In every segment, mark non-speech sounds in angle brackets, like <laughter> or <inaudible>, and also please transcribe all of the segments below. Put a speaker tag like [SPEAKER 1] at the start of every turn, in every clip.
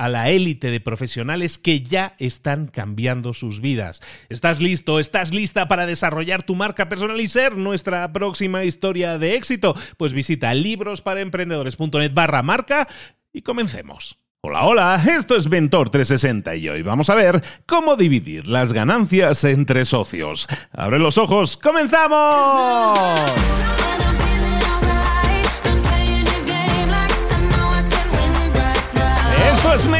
[SPEAKER 1] a la élite de profesionales que ya están cambiando sus vidas. ¿Estás listo? ¿Estás lista para desarrollar tu marca personal y ser nuestra próxima historia de éxito? Pues visita librosparaemprendedores.net barra marca y comencemos. Hola, hola, esto es Mentor 360 y hoy vamos a ver cómo dividir las ganancias entre socios. Abre los ojos, ¡comenzamos! Esto es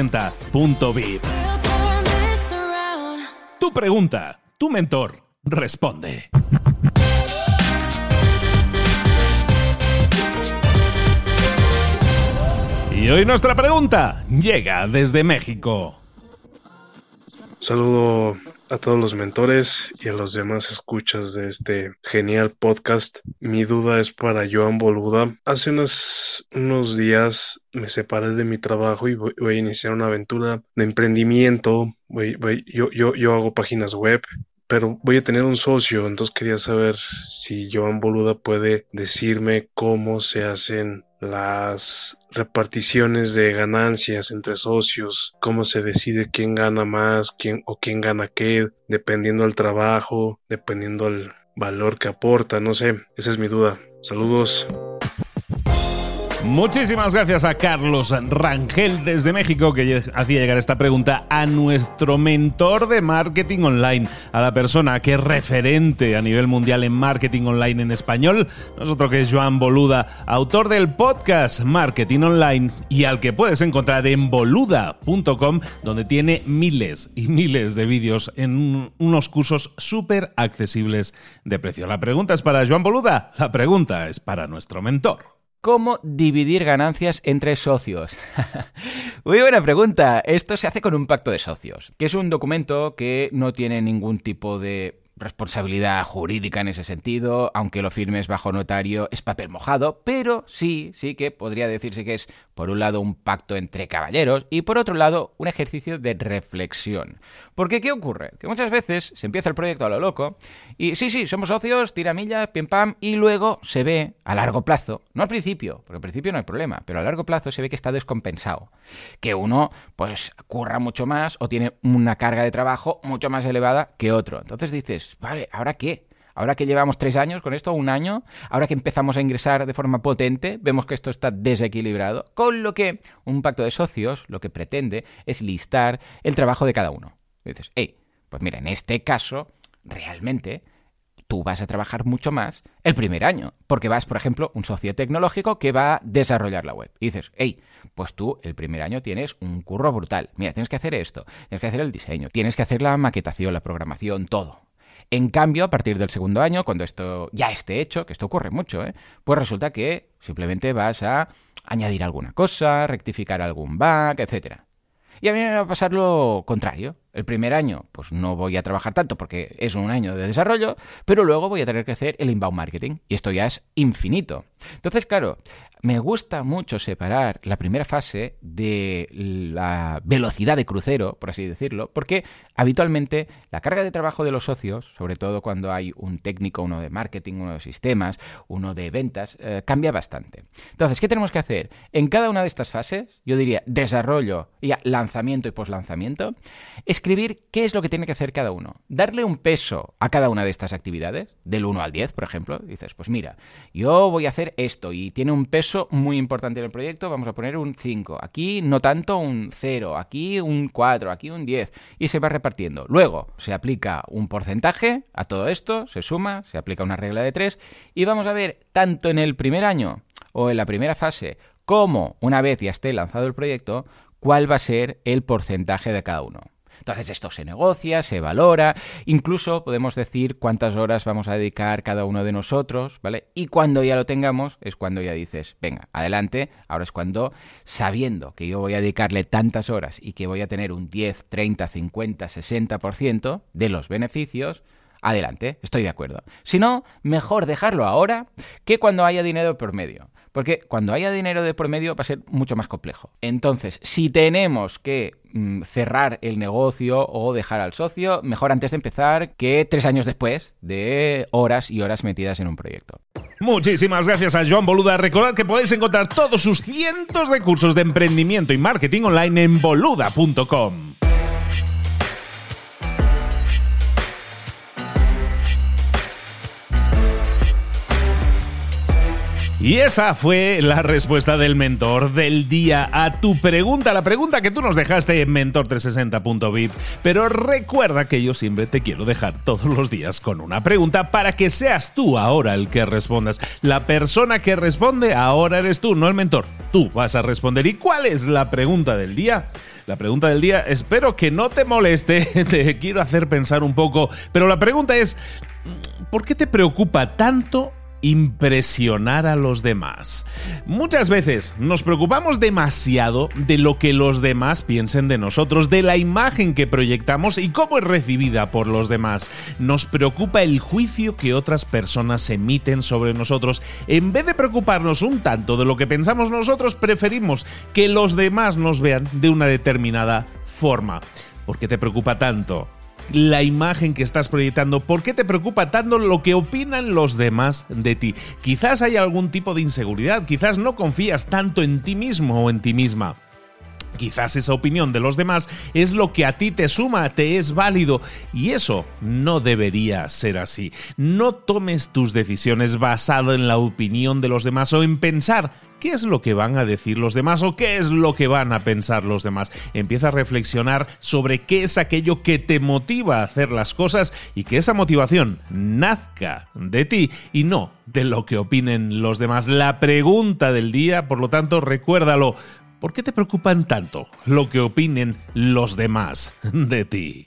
[SPEAKER 1] mentor360.vip. Tu pregunta, tu mentor responde. Y hoy nuestra pregunta llega desde México.
[SPEAKER 2] Saludo a todos los mentores y a los demás escuchas de este genial podcast. Mi duda es para Joan Boluda. Hace unos, unos días me separé de mi trabajo y voy, voy a iniciar una aventura de emprendimiento. Voy, voy, yo, yo, yo hago páginas web pero voy a tener un socio, entonces quería saber si Joan Boluda puede decirme cómo se hacen las reparticiones de ganancias entre socios, cómo se decide quién gana más, quién o quién gana qué, dependiendo del trabajo, dependiendo del valor que aporta, no sé, esa es mi duda. Saludos.
[SPEAKER 1] Muchísimas gracias a Carlos Rangel desde México que hacía llegar esta pregunta a nuestro mentor de marketing online, a la persona que es referente a nivel mundial en marketing online en español, nosotros que es Joan Boluda, autor del podcast Marketing Online y al que puedes encontrar en boluda.com donde tiene miles y miles de vídeos en unos cursos súper accesibles de precio. La pregunta es para Joan Boluda, la pregunta es para nuestro mentor.
[SPEAKER 3] ¿Cómo dividir ganancias entre socios? <laughs> Muy buena pregunta. Esto se hace con un pacto de socios, que es un documento que no tiene ningún tipo de responsabilidad jurídica en ese sentido, aunque lo firmes bajo notario, es papel mojado, pero sí, sí que podría decirse que es, por un lado, un pacto entre caballeros y por otro lado, un ejercicio de reflexión. Porque, ¿qué ocurre? Que muchas veces se empieza el proyecto a lo loco y sí, sí, somos socios, tira millas, pim pam, y luego se ve a largo plazo, no al principio, porque al principio no hay problema, pero a largo plazo se ve que está descompensado. Que uno, pues, curra mucho más o tiene una carga de trabajo mucho más elevada que otro. Entonces dices, vale, ¿ahora qué? Ahora que llevamos tres años con esto, un año, ahora que empezamos a ingresar de forma potente, vemos que esto está desequilibrado. Con lo que un pacto de socios lo que pretende es listar el trabajo de cada uno. dices, hey, pues mira, en este caso, realmente tú vas a trabajar mucho más el primer año, porque vas, por ejemplo, un socio tecnológico que va a desarrollar la web. Y dices, hey, pues tú el primer año tienes un curro brutal. Mira, tienes que hacer esto, tienes que hacer el diseño, tienes que hacer la maquetación, la programación, todo. En cambio, a partir del segundo año, cuando esto ya esté hecho, que esto ocurre mucho, ¿eh? pues resulta que simplemente vas a añadir alguna cosa, rectificar algún bug, etcétera. Y a mí me va a pasar lo contrario. El primer año, pues no voy a trabajar tanto porque es un año de desarrollo, pero luego voy a tener que hacer el inbound marketing. Y esto ya es infinito. Entonces, claro, me gusta mucho separar la primera fase de la velocidad de crucero, por así decirlo, porque habitualmente la carga de trabajo de los socios, sobre todo cuando hay un técnico, uno de marketing, uno de sistemas, uno de ventas, eh, cambia bastante. Entonces, ¿qué tenemos que hacer? En cada una de estas fases, yo diría desarrollo, y lanzamiento y poslanzamiento, escribir qué es lo que tiene que hacer cada uno. Darle un peso a cada una de estas actividades, del 1 al 10, por ejemplo. Dices, pues mira, yo voy a hacer esto y tiene un peso muy importante en el proyecto, vamos a poner un 5. Aquí no tanto un 0, aquí un 4, aquí un 10. Y se va repartiendo. Luego se aplica un porcentaje a todo esto, se suma, se aplica una regla de 3 y vamos a ver tanto en el primer año o en la primera fase como una vez ya esté lanzado el proyecto, cuál va a ser el porcentaje de cada uno. Entonces esto se negocia, se valora, incluso podemos decir cuántas horas vamos a dedicar cada uno de nosotros, ¿vale? Y cuando ya lo tengamos es cuando ya dices, venga, adelante, ahora es cuando, sabiendo que yo voy a dedicarle tantas horas y que voy a tener un 10, 30, 50, 60% de los beneficios, adelante, estoy de acuerdo. Si no, mejor dejarlo ahora que cuando haya dinero por medio. Porque cuando haya dinero de por medio va a ser mucho más complejo. Entonces, si tenemos que mm, cerrar el negocio o dejar al socio, mejor antes de empezar que tres años después de horas y horas metidas en un proyecto.
[SPEAKER 1] Muchísimas gracias a Joan Boluda. Recordad que podéis encontrar todos sus cientos de cursos de emprendimiento y marketing online en boluda.com. Y esa fue la respuesta del mentor del día a tu pregunta, la pregunta que tú nos dejaste en mentor360.vip. Pero recuerda que yo siempre te quiero dejar todos los días con una pregunta para que seas tú ahora el que respondas. La persona que responde ahora eres tú, no el mentor. Tú vas a responder. ¿Y cuál es la pregunta del día? La pregunta del día, espero que no te moleste, <laughs> te quiero hacer pensar un poco, pero la pregunta es, ¿por qué te preocupa tanto impresionar a los demás. Muchas veces nos preocupamos demasiado de lo que los demás piensen de nosotros, de la imagen que proyectamos y cómo es recibida por los demás. Nos preocupa el juicio que otras personas emiten sobre nosotros. En vez de preocuparnos un tanto de lo que pensamos nosotros, preferimos que los demás nos vean de una determinada forma. ¿Por qué te preocupa tanto? La imagen que estás proyectando? ¿Por qué te preocupa tanto lo que opinan los demás de ti? Quizás hay algún tipo de inseguridad, quizás no confías tanto en ti mismo o en ti misma. Quizás esa opinión de los demás es lo que a ti te suma, te es válido y eso no debería ser así. No tomes tus decisiones basado en la opinión de los demás o en pensar qué es lo que van a decir los demás o qué es lo que van a pensar los demás. Empieza a reflexionar sobre qué es aquello que te motiva a hacer las cosas y que esa motivación nazca de ti y no de lo que opinen los demás. La pregunta del día, por lo tanto, recuérdalo. ¿Por qué te preocupan tanto lo que opinen los demás de ti?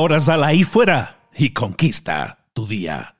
[SPEAKER 1] Ahora sal ahí fuera y conquista tu día.